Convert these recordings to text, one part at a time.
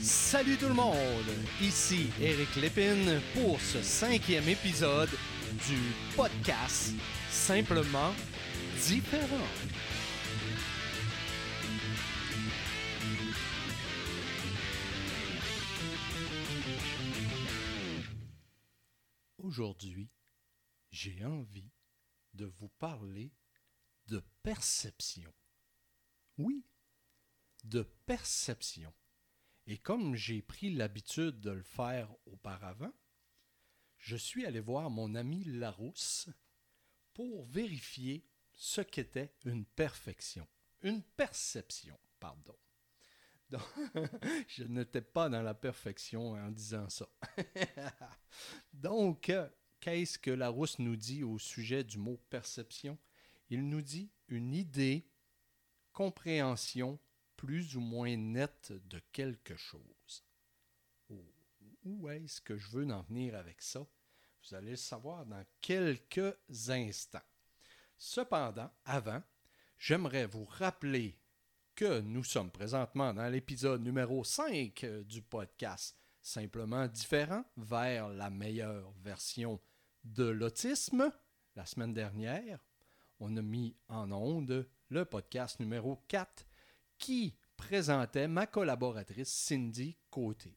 Salut tout le monde, ici Eric Lépine pour ce cinquième épisode du podcast Simplement différent. Aujourd'hui, j'ai envie de vous parler de perception. Oui, de perception. Et comme j'ai pris l'habitude de le faire auparavant, je suis allé voir mon ami Larousse pour vérifier ce qu'était une perfection. Une perception, pardon. Donc, je n'étais pas dans la perfection en disant ça. Donc, qu'est-ce que Larousse nous dit au sujet du mot perception? Il nous dit une idée, compréhension plus ou moins nette de quelque chose. où est-ce que je veux en venir avec ça? Vous allez le savoir dans quelques instants. Cependant, avant, j'aimerais vous rappeler que nous sommes présentement dans l'épisode numéro 5 du podcast Simplement différent vers la meilleure version de l'autisme. La semaine dernière, on a mis en onde le podcast numéro 4 qui présentait ma collaboratrice Cindy Côté.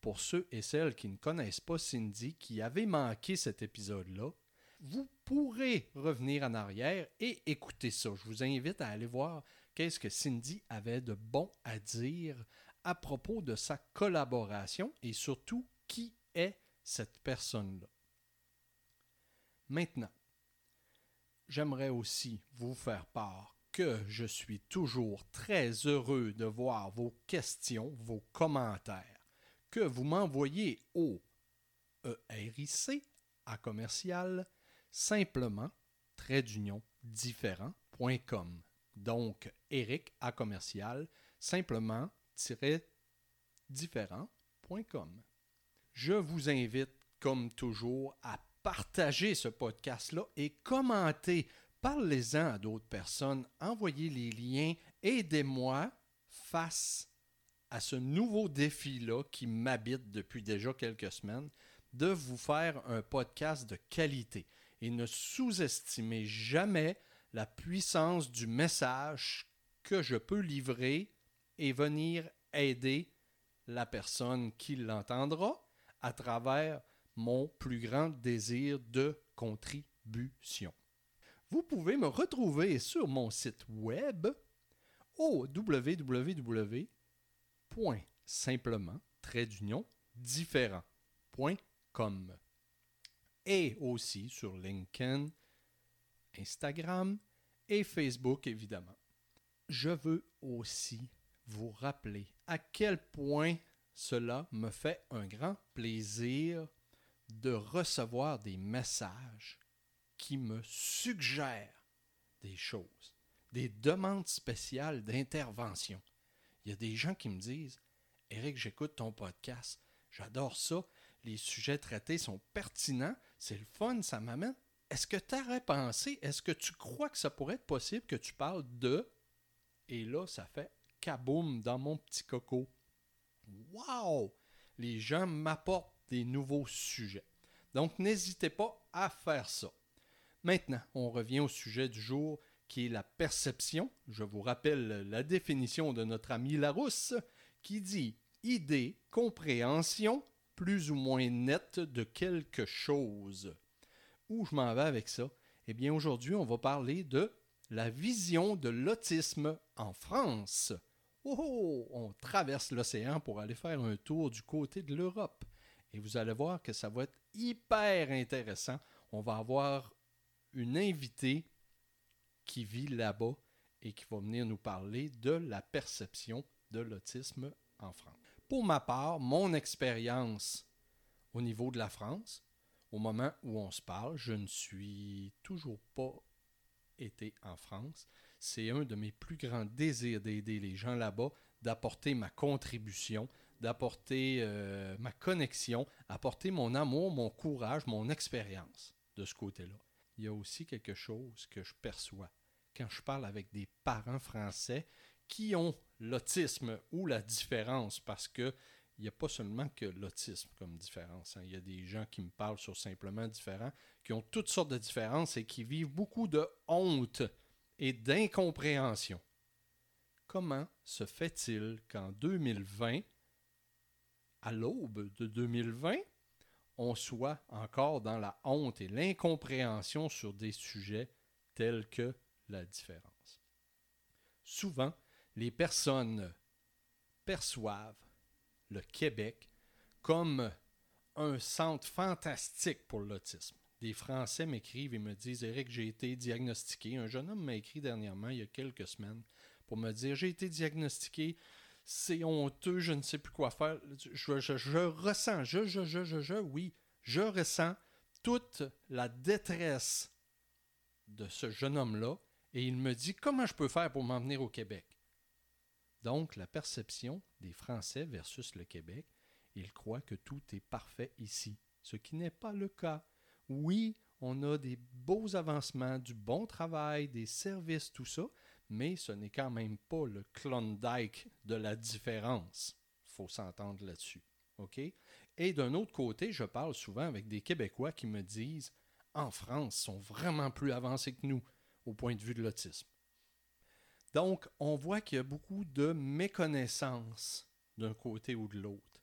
Pour ceux et celles qui ne connaissent pas Cindy, qui avaient manqué cet épisode-là, vous pourrez revenir en arrière et écouter ça. Je vous invite à aller voir qu'est-ce que Cindy avait de bon à dire à propos de sa collaboration et surtout qui est cette personne-là. Maintenant, j'aimerais aussi vous faire part je suis toujours très heureux de voir vos questions, vos commentaires, que vous m'envoyez au ERIC à commercial simplement trait d'union différent.com. Donc, Eric à commercial simplement différent.com. Je vous invite, comme toujours, à partager ce podcast-là et commenter Parlez-en à d'autres personnes, envoyez les liens, aidez-moi face à ce nouveau défi-là qui m'habite depuis déjà quelques semaines, de vous faire un podcast de qualité. Et ne sous-estimez jamais la puissance du message que je peux livrer et venir aider la personne qui l'entendra à travers mon plus grand désir de contribution vous pouvez me retrouver sur mon site web au www.simplement différent.com et aussi sur LinkedIn, Instagram et Facebook évidemment. Je veux aussi vous rappeler à quel point cela me fait un grand plaisir de recevoir des messages qui me suggèrent des choses, des demandes spéciales d'intervention. Il y a des gens qui me disent Eric, j'écoute ton podcast, j'adore ça, les sujets traités sont pertinents, c'est le fun, ça m'amène. Est-ce que tu aurais pensé, est-ce que tu crois que ça pourrait être possible que tu parles de. Et là, ça fait kaboum dans mon petit coco. Wow! Les gens m'apportent des nouveaux sujets. Donc, n'hésitez pas à faire ça. Maintenant, on revient au sujet du jour qui est la perception. Je vous rappelle la définition de notre ami Larousse qui dit idée, compréhension plus ou moins nette de quelque chose. Où je m'en vais avec ça? Eh bien, aujourd'hui, on va parler de la vision de l'autisme en France. Oh, oh, on traverse l'océan pour aller faire un tour du côté de l'Europe. Et vous allez voir que ça va être hyper intéressant. On va avoir une invitée qui vit là-bas et qui va venir nous parler de la perception de l'autisme en France. Pour ma part, mon expérience au niveau de la France, au moment où on se parle, je ne suis toujours pas été en France. C'est un de mes plus grands désirs d'aider les gens là-bas, d'apporter ma contribution, d'apporter euh, ma connexion, apporter mon amour, mon courage, mon expérience de ce côté-là il y a aussi quelque chose que je perçois quand je parle avec des parents français qui ont l'autisme ou la différence parce que il n'y a pas seulement que l'autisme comme différence. hein. Il y a des gens qui me parlent sur simplement différents, qui ont toutes sortes de différences et qui vivent beaucoup de honte et d'incompréhension. Comment se fait-il qu'en 2020, à l'aube de 2020, on soit encore dans la honte et l'incompréhension sur des sujets tels que la différence? Souvent, les personnes perçoivent le Québec comme un centre fantastique pour l'autisme. Des Français m'écrivent et me disent Eric, j'ai été diagnostiqué. Un jeune homme m'a écrit dernièrement, il y a quelques semaines, pour me dire J'ai été diagnostiqué, c'est honteux, je ne sais plus quoi faire. Je, ressens, je, je, je, je, je, oui, je ressens toute la détresse de ce jeune homme-là et il me dit Comment je peux faire pour m'en venir au Québec? Donc, la perception des Français versus le Québec, ils croient que tout est parfait ici, ce qui n'est pas le cas. Oui, on a des beaux avancements, du bon travail, des services, tout ça, mais ce n'est quand même pas le Klondike de la différence. faut s'entendre là-dessus. Et d'un autre côté, je parle souvent avec des Québécois qui me disent en France, ils sont vraiment plus avancés que nous au point de vue de l'autisme. Donc, on voit qu'il y a beaucoup de méconnaissance d'un côté ou de l'autre.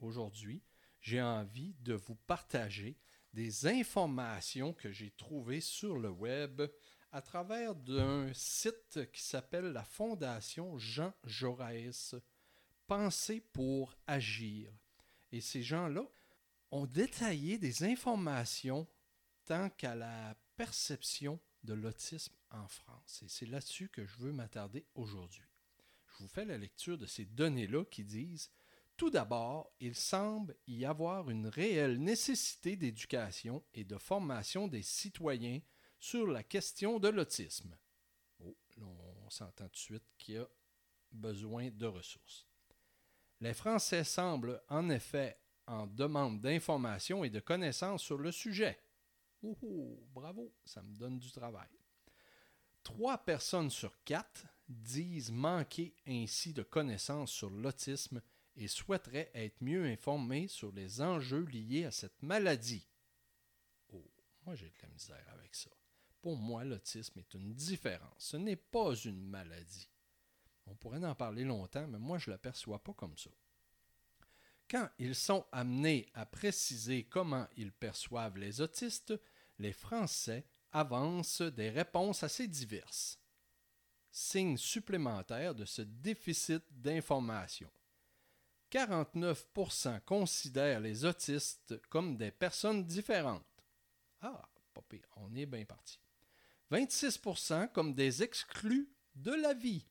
Aujourd'hui, j'ai envie de vous partager des informations que j'ai trouvées sur le web à travers d'un site qui s'appelle la Fondation Jean Jaurès, Penser pour agir. Et ces gens-là ont détaillé des informations tant qu'à la perception de l'autisme en France. Et c'est là-dessus que je veux m'attarder aujourd'hui. Je vous fais la lecture de ces données-là qui disent Tout d'abord, il semble y avoir une réelle nécessité d'éducation et de formation des citoyens sur la question de l'autisme. Oh, on s'entend tout de suite qu'il y a besoin de ressources. Les Français semblent en effet en demande d'informations et de connaissances sur le sujet. Oh, oh, bravo, ça me donne du travail. Trois personnes sur quatre disent manquer ainsi de connaissances sur l'autisme et souhaiteraient être mieux informés sur les enjeux liés à cette maladie. Oh, moi j'ai de la misère avec ça. Pour moi, l'autisme est une différence. Ce n'est pas une maladie. On pourrait en parler longtemps, mais moi je ne l'aperçois pas comme ça. Quand ils sont amenés à préciser comment ils perçoivent les autistes, les Français avancent des réponses assez diverses. Signe supplémentaire de ce déficit d'information. 49% considèrent les autistes comme des personnes différentes. Ah, pas pire, on est bien parti. 26% comme des exclus de la vie.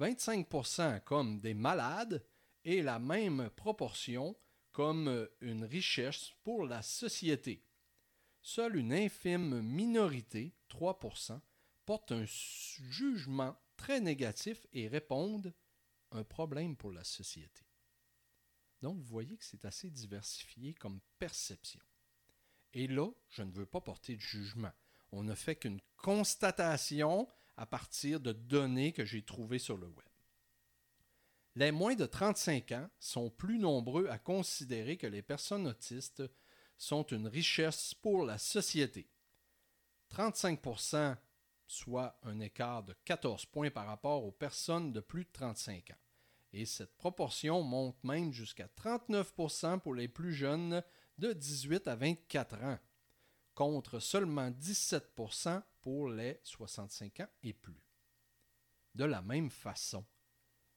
25% comme des malades et la même proportion comme une richesse pour la société. Seule une infime minorité, 3%, porte un jugement très négatif et répondent un problème pour la société. Donc, vous voyez que c'est assez diversifié comme perception. Et là, je ne veux pas porter de jugement. On ne fait qu'une constatation à partir de données que j'ai trouvées sur le web. Les moins de 35 ans sont plus nombreux à considérer que les personnes autistes sont une richesse pour la société. 35% soit un écart de 14 points par rapport aux personnes de plus de 35 ans. Et cette proportion monte même jusqu'à 39% pour les plus jeunes de 18 à 24 ans, contre seulement 17% pour les 65 ans et plus. De la même façon,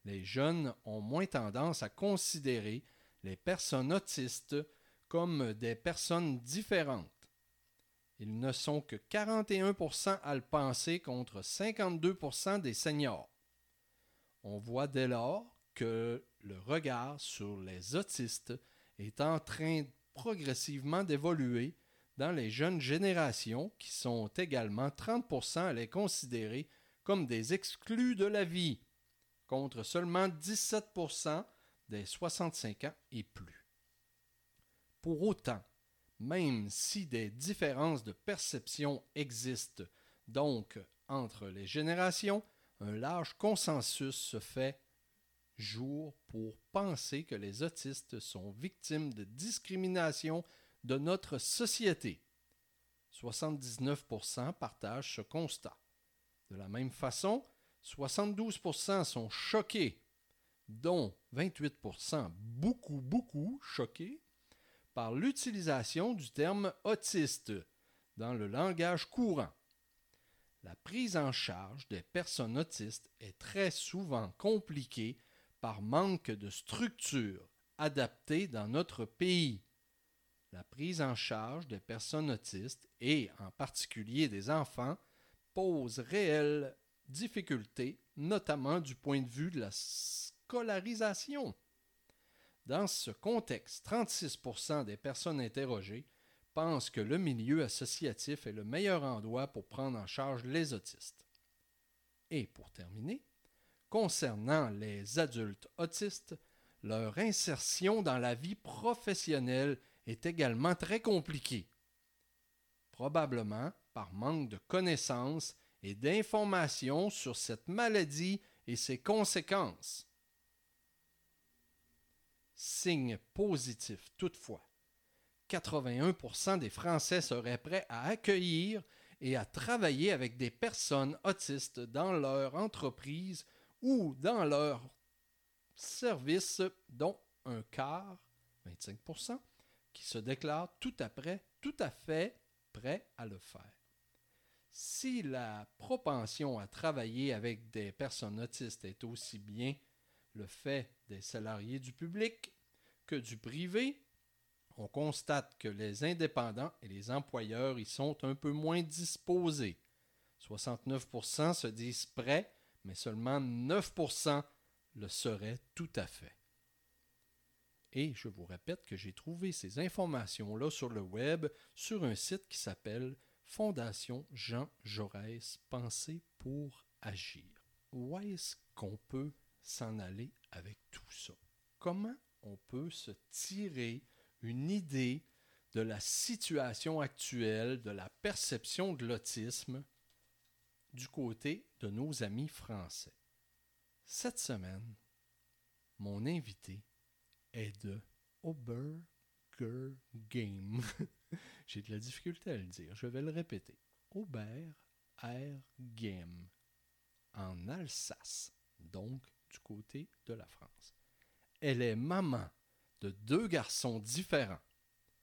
les jeunes ont moins tendance à considérer les personnes autistes comme des personnes différentes. Ils ne sont que 41% à le penser contre 52% des seniors. On voit dès lors que le regard sur les autistes est en train progressivement d'évoluer dans les jeunes générations qui sont également 30 à les considérer comme des exclus de la vie, contre seulement 17% des 65 ans et plus. Pour autant, même si des différences de perception existent donc entre les générations, un large consensus se fait jour pour penser que les autistes sont victimes de discrimination de notre société. 79% partagent ce constat. De la même façon, 72% sont choqués, dont 28% beaucoup, beaucoup choqués par l'utilisation du terme autiste dans le langage courant. La prise en charge des personnes autistes est très souvent compliquée par manque de structure adaptée dans notre pays. La prise en charge des personnes autistes et en particulier des enfants pose réelles difficultés, notamment du point de vue de la scolarisation. Dans ce contexte, 36% des personnes interrogées pensent que le milieu associatif est le meilleur endroit pour prendre en charge les autistes. Et pour terminer, concernant les adultes autistes, leur insertion dans la vie professionnelle est également très compliquée. Probablement par manque de connaissances et d'informations sur cette maladie et ses conséquences. Signe positif toutefois. 81% des Français seraient prêts à accueillir et à travailler avec des personnes autistes dans leur entreprise ou dans leur service, dont un quart, 25%, qui se déclarent tout, après, tout à fait prêts à le faire. Si la propension à travailler avec des personnes autistes est aussi bien le fait des salariés du public que du privé, on constate que les indépendants et les employeurs y sont un peu moins disposés. 69% se disent prêts, mais seulement 9% le seraient tout à fait. Et je vous répète que j'ai trouvé ces informations-là sur le web sur un site qui s'appelle Fondation Jean Jaurès, Penser pour agir. Où est-ce qu'on peut s'en aller avec tout ça? Comment on peut se tirer une idée de la situation actuelle, de la perception de l'autisme du côté de nos amis français? Cette semaine, mon invité est de Ober Game. J'ai de la difficulté à le dire. Je vais le répéter. Aubert Game. En Alsace, donc du côté de la France. Elle est maman de deux garçons différents,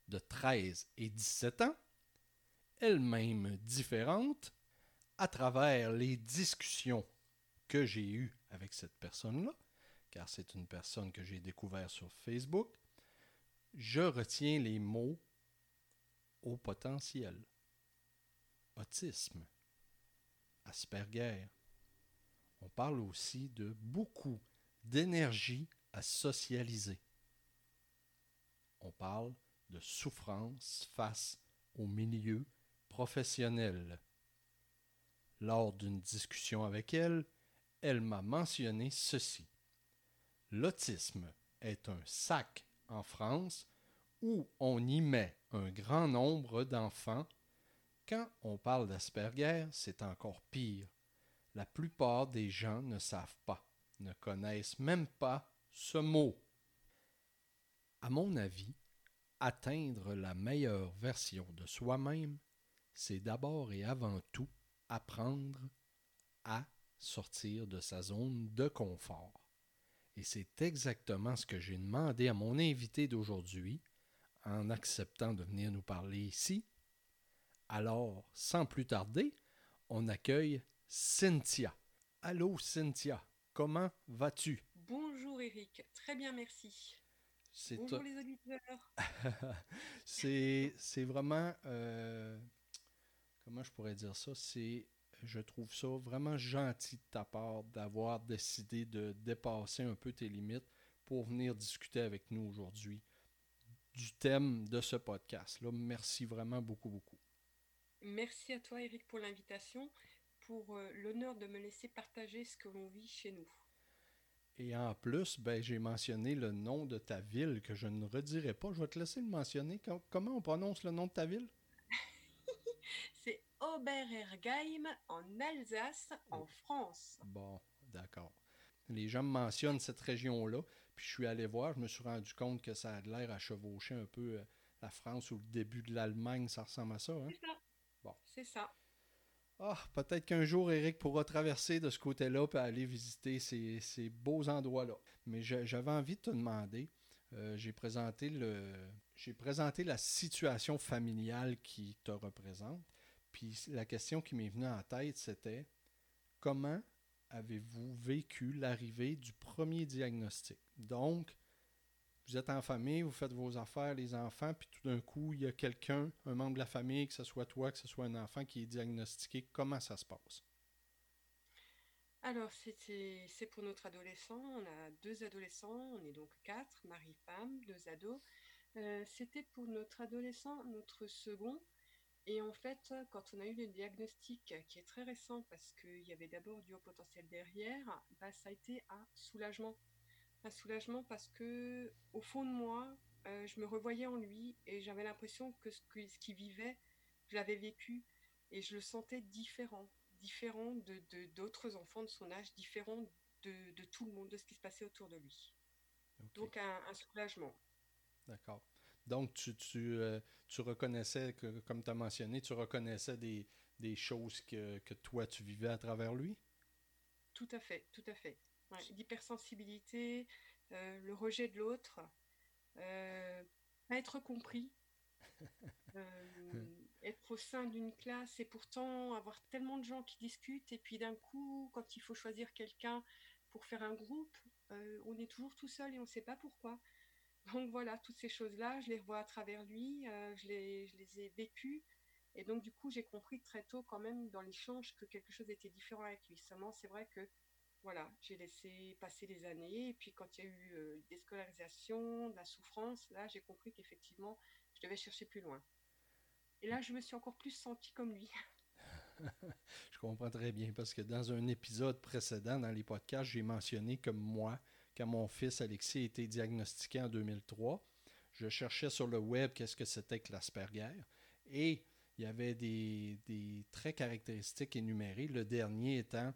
de 13 et 17 ans, elle-même différente, à travers les discussions que j'ai eues avec cette personne-là, car c'est une personne que j'ai découvert sur Facebook, je retiens les mots au potentiel. Autisme, Asperger. On parle aussi de beaucoup d'énergie à socialiser. On parle de souffrance face au milieu professionnel. Lors d'une discussion avec elle, elle m'a mentionné ceci. L'autisme est un sac en France où on y met un grand nombre d'enfants. Quand on parle d'Asperger, c'est encore pire. La plupart des gens ne savent pas, ne connaissent même pas ce mot. À mon avis, atteindre la meilleure version de soi-même, c'est d'abord et avant tout apprendre à sortir de sa zone de confort. Et c'est exactement ce que j'ai demandé à mon invité d'aujourd'hui en acceptant de venir nous parler ici. Alors, sans plus tarder, on accueille Cynthia. Allô Cynthia, comment vas-tu? Bonjour Eric, très bien merci. Bonjour les auditeurs. c'est vraiment, euh, comment je pourrais dire ça, c'est je trouve ça vraiment gentil de ta part d'avoir décidé de dépasser un peu tes limites pour venir discuter avec nous aujourd'hui du thème de ce podcast. Là, merci vraiment beaucoup, beaucoup. Merci à toi, Eric, pour l'invitation, pour euh, l'honneur de me laisser partager ce que l'on vit chez nous. Et en plus, ben, j'ai mentionné le nom de ta ville que je ne redirai pas. Je vais te laisser le mentionner. Comment on prononce le nom de ta ville? Oberergheim en Alsace, en France. Bon, d'accord. Les gens me mentionnent cette région-là, puis je suis allé voir, je me suis rendu compte que ça a l'air à chevaucher un peu euh, la France ou le début de l'Allemagne, ça ressemble à ça. Hein? C'est ça. Bon. C'est ça. Ah, peut-être qu'un jour, Eric pourra traverser de ce côté-là et aller visiter ces, ces beaux endroits-là. Mais j'avais envie de te demander, euh, j'ai présenté le, j'ai présenté la situation familiale qui te représente. Puis la question qui m'est venue en tête, c'était comment avez-vous vécu l'arrivée du premier diagnostic? Donc, vous êtes en famille, vous faites vos affaires, les enfants, puis tout d'un coup, il y a quelqu'un, un membre de la famille, que ce soit toi, que ce soit un enfant qui est diagnostiqué. Comment ça se passe? Alors, c'est pour notre adolescent. On a deux adolescents, on est donc quatre, mari-femme, deux ados. Euh, c'était pour notre adolescent, notre second. Et en fait, quand on a eu le diagnostic, qui est très récent parce qu'il y avait d'abord du haut potentiel derrière, bah, ça a été un soulagement. Un soulagement parce que, au fond de moi, euh, je me revoyais en lui et j'avais l'impression que ce qu'il vivait, je l'avais vécu et je le sentais différent différent de de- d'autres enfants de son âge, différent de, de tout le monde, de ce qui se passait autour de lui. Donc un, un soulagement. d'accord. Donc, tu, tu, euh, tu reconnaissais, que, comme tu as mentionné, tu reconnaissais des, des choses que, que toi, tu vivais à travers lui? Tout à fait, tout à fait. Ouais, L'hypersensibilité, euh, le rejet de l'autre, euh, pas être compris, euh, être au sein d'une classe et pourtant avoir tellement de gens qui discutent et puis d'un coup, quand il faut choisir quelqu'un pour faire un groupe, euh, on est toujours tout seul et on ne sait pas pourquoi. Donc voilà, toutes ces choses-là, je les revois à travers lui, euh, je les, je les ai vécues. Et donc du coup, j'ai compris très tôt quand même dans l'échange que quelque chose était différent avec lui. Seulement, c'est vrai que voilà, j'ai laissé passer les années. Et puis quand il y a eu euh, des scolarisations, de la souffrance, là, j'ai compris qu'effectivement, je devais chercher plus loin. Et là, je me suis encore plus sentie comme lui. Je comprends très bien parce que dans un épisode précédent, dans les podcasts, j'ai mentionné que moi, quand mon fils Alexis a été diagnostiqué en 2003, je cherchais sur le web qu'est-ce que c'était que l'Asperger et il y avait des, des traits caractéristiques énumérés. Le dernier étant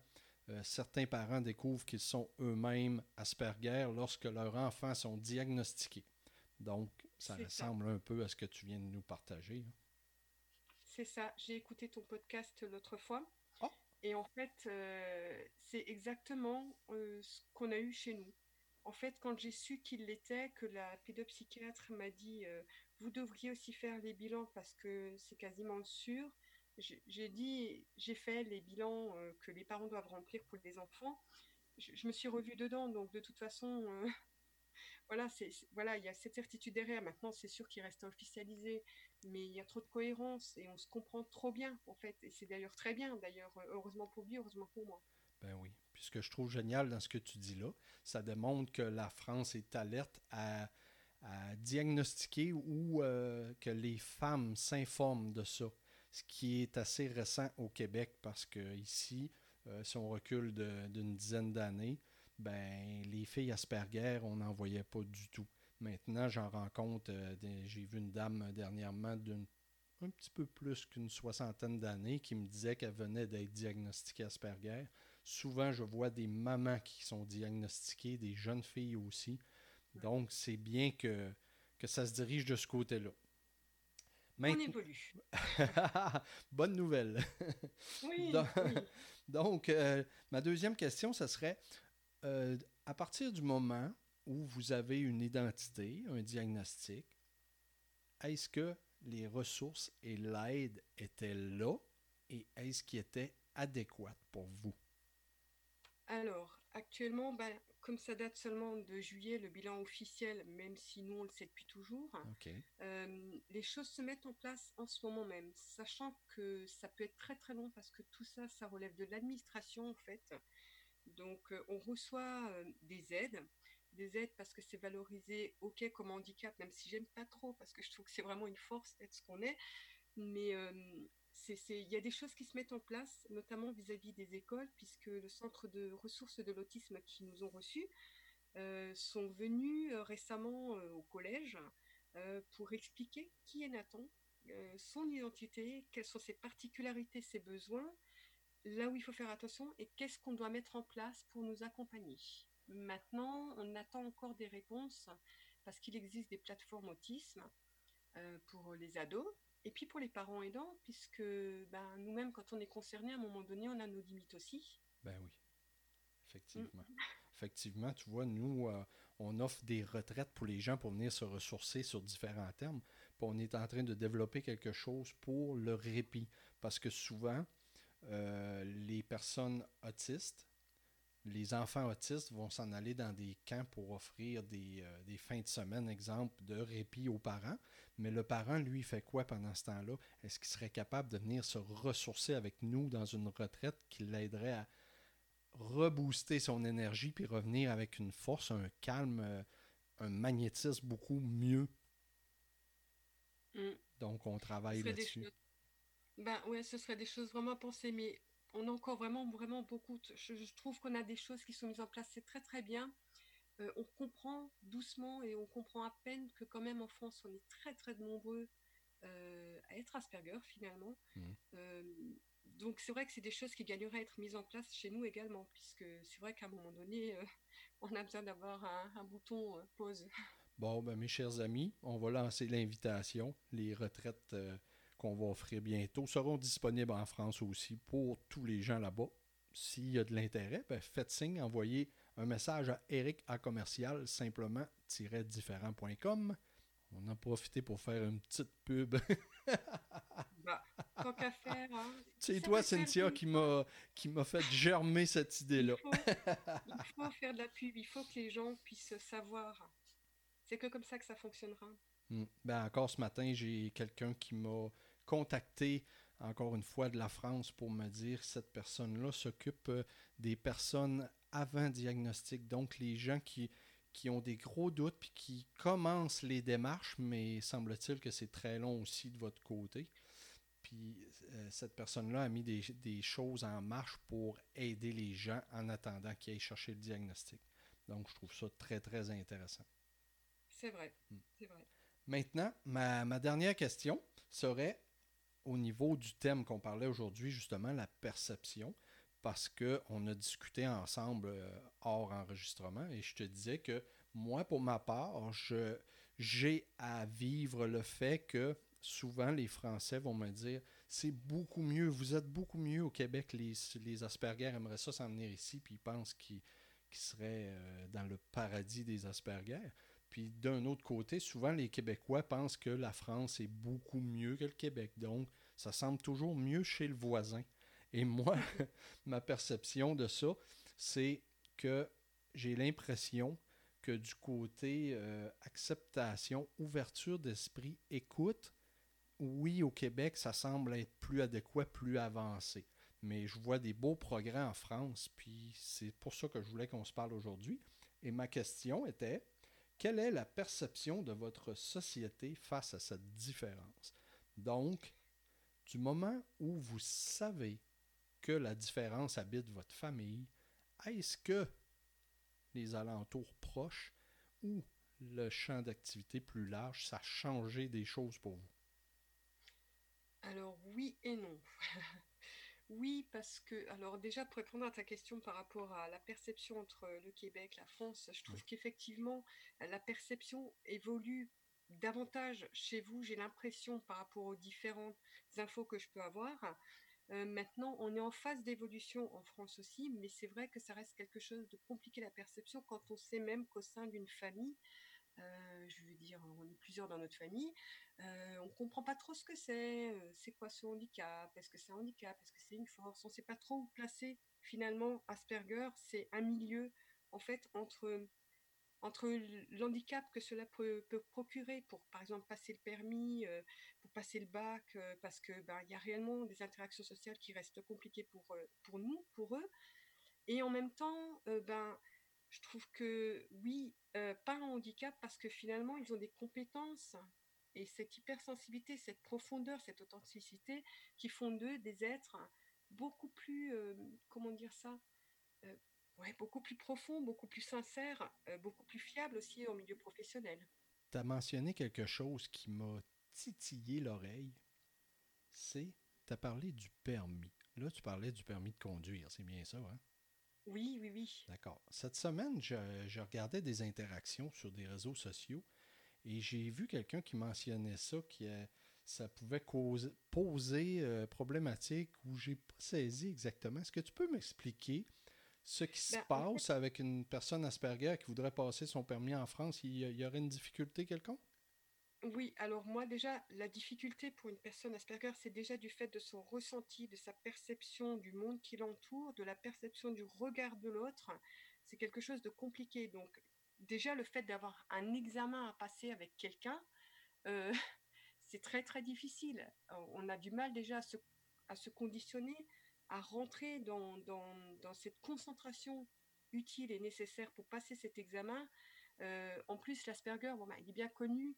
euh, certains parents découvrent qu'ils sont eux-mêmes Asperger lorsque leurs enfants sont diagnostiqués. Donc, ça. ressemble un peu à ce que tu viens de nous partager. hein. C'est ça, j'ai écouté ton podcast l'autre fois. Oh. Et en fait, euh, c'est exactement euh, ce qu'on a eu chez nous. En fait, quand j'ai su qu'il l'était, que la pédopsychiatre m'a dit euh, vous devriez aussi faire les bilans parce que c'est quasiment sûr. J'ai dit j'ai fait les bilans euh, que les parents doivent remplir pour les enfants. Je, me suis revue dedans, donc de toute façon, euh, voilà, c'est, voilà, il y a cette certitude derrière. Maintenant, c'est sûr qu'il reste à officialiser, mais il y a trop de cohérence et on se comprend trop bien, en fait. Et c'est d'ailleurs très bien, d'ailleurs, heureusement pour lui, heureusement pour moi. Ben oui. Ce que je trouve génial dans ce que tu dis là, ça démontre que la France est alerte à, diagnostiquer ou euh, que les femmes s'informent de ça. Ce qui est assez récent au Québec parce que ici, euh, si on recule d'une dizaine d'années, ben les filles Asperger, on n'en voyait pas du tout. Maintenant, j'en rencontre, euh, j'ai vu une dame dernièrement d'une un petit peu plus qu'une soixantaine d'années qui me disait qu'elle venait d'être diagnostiquée Asperger. Souvent, je vois des mamans qui sont diagnostiquées, des jeunes filles aussi. Donc, c'est bien que, que ça se dirige de ce côté-là. On évolue. Bonne nouvelle. Oui, Donc- oui. Donc, euh, ma deuxième question, ce serait, euh, à partir du moment où vous avez une identité, un diagnostic, est-ce que les ressources et l'aide étaient là et est-ce qu'ils étaient adéquates pour vous? Alors, actuellement, ben, comme ça date seulement de juillet, le bilan officiel, même si nous on le sait depuis toujours, euh, les choses se mettent en place en ce moment même, sachant que ça peut être très très long parce que tout ça, ça relève de l'administration en fait. Donc, euh, on reçoit euh, des aides, des aides parce que c'est valorisé, ok, comme handicap, même si j'aime pas trop parce que je trouve que c'est vraiment une force d'être ce qu'on est. Mais il y a des choses qui se mettent en place, notamment vis-à-vis des écoles, puisque le centre de ressources de l'autisme qui nous ont reçus euh, sont venus euh, récemment euh, au collège pour expliquer qui est Nathan, son identité, quelles sont ses particularités, ses besoins, là où il faut faire attention et qu'est-ce qu'on doit mettre en place pour nous accompagner. Maintenant, on attend encore des réponses parce qu'il existe des plateformes autisme pour les ados et puis pour les parents aidants, puisque ben, nous-mêmes, quand on est concerné, à un moment donné, on a nos limites aussi. Ben oui, effectivement. Mm. Effectivement, tu vois, nous, euh, on offre des retraites pour les gens pour venir se ressourcer sur différents termes. Puis on est en train de développer quelque chose pour le répit. Parce que souvent, euh, les personnes autistes, les enfants autistes vont s'en aller dans des camps pour offrir des, euh, des, fins de semaine, exemple, de répit aux parents. Mais le parent, lui, fait quoi pendant ce temps-là? Est-ce qu'il serait capable de venir se ressourcer avec nous dans une retraite qui l'aiderait à rebooster son énergie puis revenir avec une force, un calme, euh, un magnétisme beaucoup mieux? Mm. Donc, on travaille là-dessus. Ben ouais, ce serait des choses vraiment pensées, mais on a encore vraiment, vraiment beaucoup. Je, trouve qu'on a des choses qui sont mises en place, c'est très très bien. Euh, on comprend doucement et on comprend à peine que quand même en France, on est très très nombreux euh, à être Asperger finalement. Mmh. Euh, donc c'est vrai que c'est des choses qui gagneraient à être mises en place chez nous également, puisque c'est vrai qu'à un moment donné, on a besoin d'avoir un, un, bouton pause. Bon, ben, mes chers amis, on va lancer l'invitation. Les retraites qu'on va offrir bientôt seront disponibles en France aussi pour tous les gens là-bas. S'il y a de l'intérêt, ben faites signe, envoyez un message à Eric à commercial simplement-différent.com. On a profité pour faire une petite pub. bah, qu'à faire. Hein. C'est toi, Cynthia, qui m'a, qui m'a fait germer cette idée-là. il, faut, faire de la pub, il faut que les gens puissent savoir. C'est que comme ça que ça fonctionnera. Hmm. Ben, encore ce matin, j'ai quelqu'un qui m'a contacté encore une fois de la France pour me dire cette personne-là s'occupe euh, des personnes avant diagnostic, donc les gens qui, qui ont des gros doutes puis qui commencent les démarches, mais semble-t-il que c'est très long aussi de votre côté. Puis euh, cette personne-là a mis des, des, choses en marche pour aider les gens en attendant qu'ils aillent chercher le diagnostic. Donc je trouve ça très très intéressant. C'est vrai, hmm. c'est vrai. Maintenant, ma, ma dernière question serait au niveau du thème qu'on parlait aujourd'hui, justement, la perception, parce qu'on a discuté ensemble euh, hors enregistrement et je te disais que moi, pour ma part, j'ai à vivre le fait que souvent les Français vont me dire c'est beaucoup mieux, vous êtes beaucoup mieux au Québec, les, les Asperger aimeraient ça s'en venir ici, puis ils pensent qu'ils seraient euh, dans le paradis des Asperger. Puis d'un autre côté, souvent les Québécois pensent que la France est beaucoup mieux que le Québec. Donc, ça semble toujours mieux chez le voisin. Et moi, ma perception de ça, c'est que j'ai l'impression que du côté euh, acceptation, ouverture d'esprit, écoute, oui, au Québec, ça semble être plus adéquat, plus avancé. Mais je vois des beaux progrès en France, puis c'est pour ça que je voulais qu'on se parle aujourd'hui. Et ma question était, quelle est la perception de votre société face à cette différence? Donc, du moment où vous savez que la différence habite votre famille, est-ce que les alentours proches ou le champ d'activité plus large, ça a changé des choses pour vous? Alors oui et non. Oui, parce que, alors déjà, pour répondre à ta question par rapport à la perception entre le Québec, la France, je trouve qu'effectivement, la perception évolue davantage chez vous, j'ai l'impression, par rapport aux différentes infos que je peux avoir. Euh, maintenant, on est en phase d'évolution en France aussi, mais c'est vrai que ça reste quelque chose de compliqué la perception quand on sait même qu'au sein d'une famille, euh, je veux dire, on est plusieurs dans notre famille, euh, on comprend pas trop ce que c'est, euh, c'est quoi ce handicap, est-ce que c'est un handicap, est-ce que c'est une force, on sait pas trop où placer. Finalement, Asperger, c'est un milieu en fait entre entre l'handicap que cela peut, procurer pour, par exemple, passer le permis, pour passer le bac, parce que ben, y a réellement des interactions sociales qui restent compliquées pour pour nous, pour eux, et en même temps, ben je trouve que oui, pas un handicap parce que finalement ils ont des compétences et cette hypersensibilité, cette profondeur, cette authenticité qui font d'eux des êtres beaucoup plus, comment dire ça, euh, ouais, beaucoup plus profonds, beaucoup plus sincères, beaucoup plus fiables aussi au milieu professionnel. Tu as mentionné quelque chose qui m'a titillé l'oreille, c'est, tu as parlé du permis. là, tu parlais du permis de conduire, c'est bien ça, hein? Oui, oui, oui. D'accord. Cette semaine, je, je, regardais des interactions sur des réseaux sociaux et j'ai vu quelqu'un qui mentionnait ça, qui ça pouvait causer, poser euh, problématique ou j'ai pas saisi exactement. Est-ce que tu peux m'expliquer ce qui se ben, passe avec une personne Asperger qui voudrait passer son permis en France? Il y, aurait une difficulté quelconque? Oui, alors moi déjà, la difficulté pour une personne Asperger, c'est déjà du fait de son ressenti, de sa perception du monde qui l'entoure, de la perception du regard de l'autre. C'est quelque chose de compliqué. Donc déjà, le fait d'avoir un examen à passer avec quelqu'un, euh, c'est très très difficile. On a du mal déjà à se, conditionner, à rentrer dans, cette concentration utile et nécessaire pour passer cet examen. Euh, en plus, l'Asperger, bon, bah, il est bien connu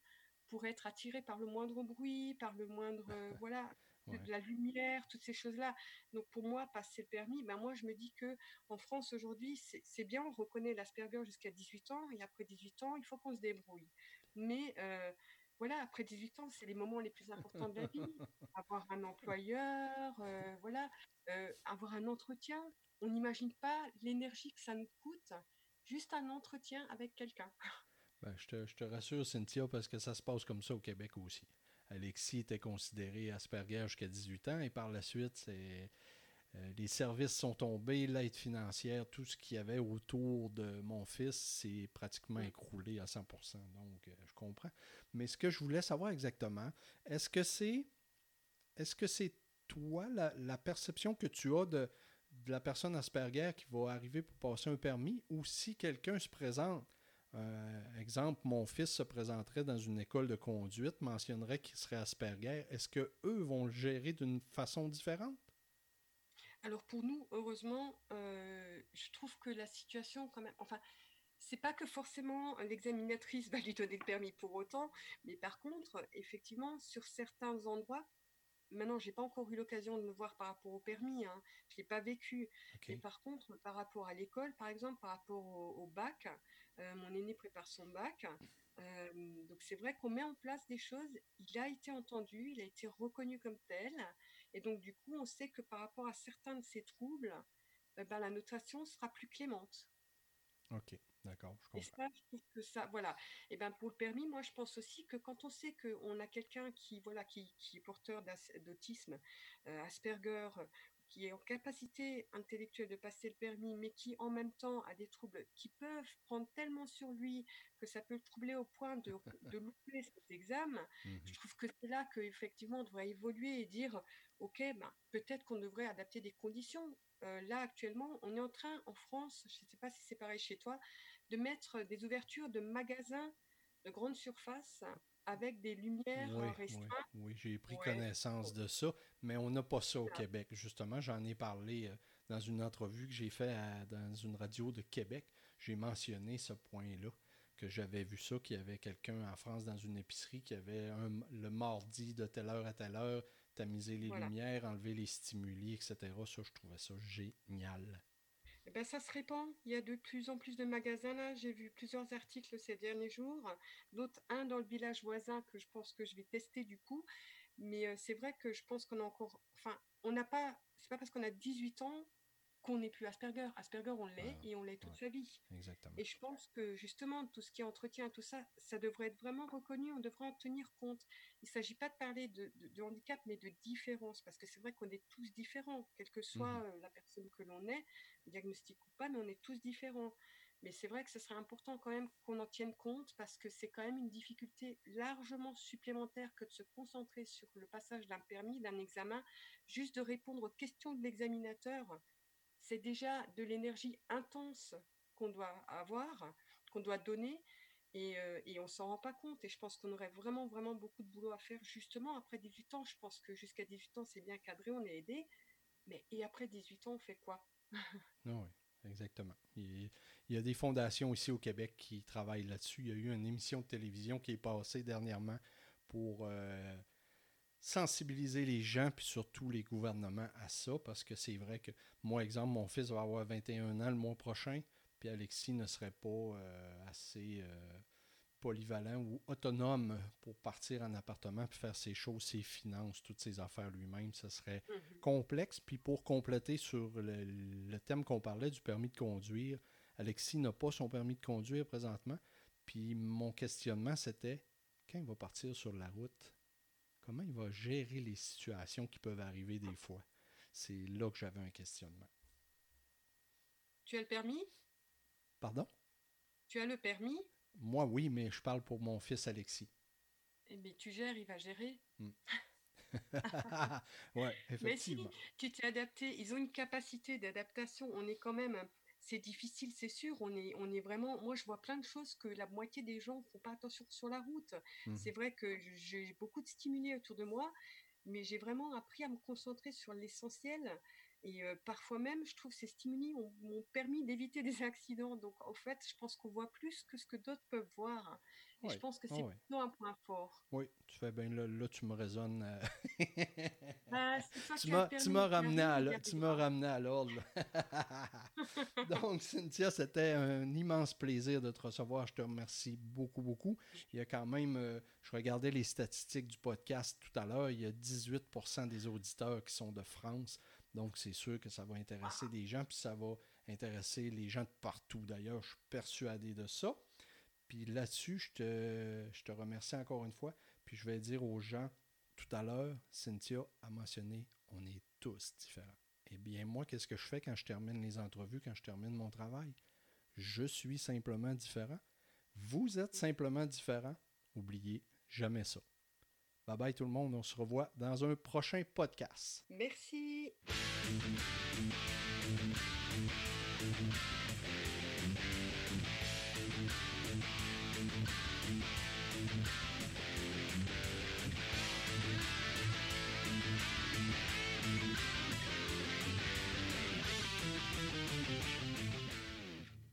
pour être attiré par le moindre bruit, par le moindre, euh, voilà, de la lumière, toutes ces choses-là. Donc pour moi, passer le permis, ben moi je me dis que en France aujourd'hui, c'est bien, on reconnaît l'Asperger jusqu'à 18 ans, et après 18 ans, il faut qu'on se débrouille. Mais euh, voilà, après 18 ans, c'est les moments les plus importants de la vie. avoir un employeur, euh, voilà, avoir un entretien. On n'imagine pas l'énergie que ça nous coûte, juste un entretien avec quelqu'un. Ben, je, te, rassure, Cynthia, parce que ça se passe comme ça au Québec aussi. Alexis était considéré Asperger jusqu'à 18 ans et par la suite, euh, les services sont tombés, l'aide financière, tout ce qu'il y avait autour de mon fils s'est pratiquement écroulé à 100%. Donc, euh, je comprends. Mais ce que je voulais savoir exactement, est-ce que c'est est-ce que c'est toi la, perception que tu as de, la personne Asperger qui va arriver pour passer un permis ou si quelqu'un se présente euh, exemple, mon fils se présenterait dans une école de conduite, mentionnerait qu'il serait Asperger. Est-ce que eux vont le gérer d'une façon différente? Alors pour nous, heureusement, euh, je trouve que la situation quand même, enfin, c'est pas que forcément l'examinatrice va lui donner le permis pour autant, mais par contre, effectivement, sur certains endroits, maintenant, j'ai pas encore eu l'occasion de me voir par rapport au permis, hein, je l'ai pas vécu. Mais par contre, par rapport à l'école, par exemple, par rapport au, bac, mon aîné prépare son bac. Euh, donc c'est vrai qu'on met en place des choses. Il a été entendu, il a été reconnu comme tel. Et donc, du coup, on sait que par rapport à certains de ces troubles, eh ben, la notation sera plus clémente. Ok, d'accord, je comprends. Et ça, je trouve que ça, voilà. Et ben pour le permis, moi, je pense aussi que quand on sait qu'on a quelqu'un qui, voilà, qui, qui est porteur d'autisme, euh, Asperger qui est en capacité intellectuelle de passer le permis, mais qui en même temps a des troubles qui peuvent prendre tellement sur lui que ça peut le troubler au point de, de louper cet examen, mmh je trouve que c'est là qu'effectivement on devrait évoluer et dire, ok, ben, peut-être qu'on devrait adapter des conditions. Euh, là actuellement, on est en train en France, je ne sais pas si c'est pareil chez toi, de mettre des ouvertures de magasins de grande surface avec des lumières oui, restreintes. Oui, j'ai pris connaissance de ça, mais on n'a pas ça au Québec. Justement, j'en ai parlé euh, dans une entrevue que j'ai faite dans une radio de Québec. J'ai mentionné ce point-là, que j'avais vu ça, qu'il y avait quelqu'un en France dans une épicerie qui avait le mardi de telle heure à telle heure tamisé les lumières, enlevé les stimuli, etc. Ça, je trouvais ça génial. Eh ben, ça se répand. Il y a de plus en plus de magasins là. J'ai vu plusieurs articles ces derniers jours. D'autres, un dans le village voisin que je pense que je vais tester du coup. Mais euh, c'est vrai que je pense qu'on a encore. Enfin, on n'a pas. C'est pas parce qu'on a 18 ans qu'on n'est plus Asperger. Asperger, on l'est et on l'est toute sa vie. Exactement. Et je pense que justement, tout ce qui est entretien, tout ça, ça devrait être vraiment reconnu, on devrait en tenir compte. Il ne s'agit pas de parler de, handicap, mais de différence, parce que c'est vrai qu'on est tous différents, quelle que soit mmh euh, la personne que l'on est, diagnostic ou pas, mais on est tous différents. Mais c'est vrai que ce serait important quand même qu'on en tienne compte parce que c'est quand même une difficulté largement supplémentaire que de se concentrer sur le passage d'un permis, d'un examen, juste de répondre aux questions de l'examinateur c'est déjà de l'énergie intense qu'on doit avoir, qu'on doit donner, et, euh, et on s'en rend pas compte. Et je pense qu'on aurait vraiment, vraiment beaucoup de boulot à faire justement après 18 ans. Je pense que jusqu'à 18 ans, c'est bien cadré, on est aidé. Mais et après 18 ans, on fait quoi? Oui, exactement. Il, y a des fondations ici au Québec qui travaillent là-dessus. Il y a eu une émission de télévision qui est passée dernièrement pour euh, sensibiliser les gens, puis surtout les gouvernements à ça, parce que c'est vrai que, moi, exemple, mon fils va avoir 21 ans le mois prochain, puis Alexis ne serait pas euh, assez euh, polyvalent ou autonome pour partir en appartement puis faire ses choses, ses finances, toutes ses affaires lui-même, ce serait Mhm. complexe. Puis pour compléter sur le, le thème qu'on parlait du permis de conduire, Alexis n'a pas son permis de conduire présentement. Puis mon questionnement, c'était quand il va partir sur la route, comment il va gérer les situations qui peuvent arriver des fois? C'est là que j'avais un questionnement. Tu as le permis? Pardon? Tu as le permis? Moi, oui, mais je parle pour mon fils Alexis. Eh bien, tu gères, il va gérer. ouais, Mais si, effectivement. tu t'es adapté. Ils ont une capacité d'adaptation. On est quand même. C'est difficile, c'est sûr. On est, on est vraiment. Moi, je vois plein de choses que la moitié des gens font pas attention sur la route. Mhm. C'est vrai que j'ai beaucoup de stimuli autour de moi, mais j'ai vraiment appris à me concentrer sur l'essentiel. Et euh, parfois même, je trouve que ces stimuli ont- m'ont permis d'éviter des accidents. Donc, en fait, je pense qu'on voit plus que ce que d'autres peuvent voir. Ouais, je pense que ouais, c'est ouais. plutôt un point fort. Oui, tu fais bien. Là, là, tu me raisonnes. euh, Ah, tu m'as ramené, à ramené l'ordre. Donc, Cynthia, c'était un immense plaisir de te recevoir. Je te remercie beaucoup, beaucoup. Il y a quand même, euh, je regardais les statistiques du podcast tout à l'heure, il y a 18% des auditeurs qui sont de France. Donc, c'est sûr que ça va intéresser des gens, puis ça va intéresser les gens de partout. D'ailleurs, je suis persuadé de ça. Puis là-dessus, je te, je te remercie encore une fois. Puis je vais dire aux gens tout à l'heure, Cynthia a mentionné, on est tous différents. Eh bien, moi, qu'est-ce que je fais quand je termine les entrevues, quand je termine mon travail? Je suis simplement différent. Vous êtes simplement différent. Oubliez jamais ça. Bye bye tout le monde. On se revoit dans un prochain podcast. Merci.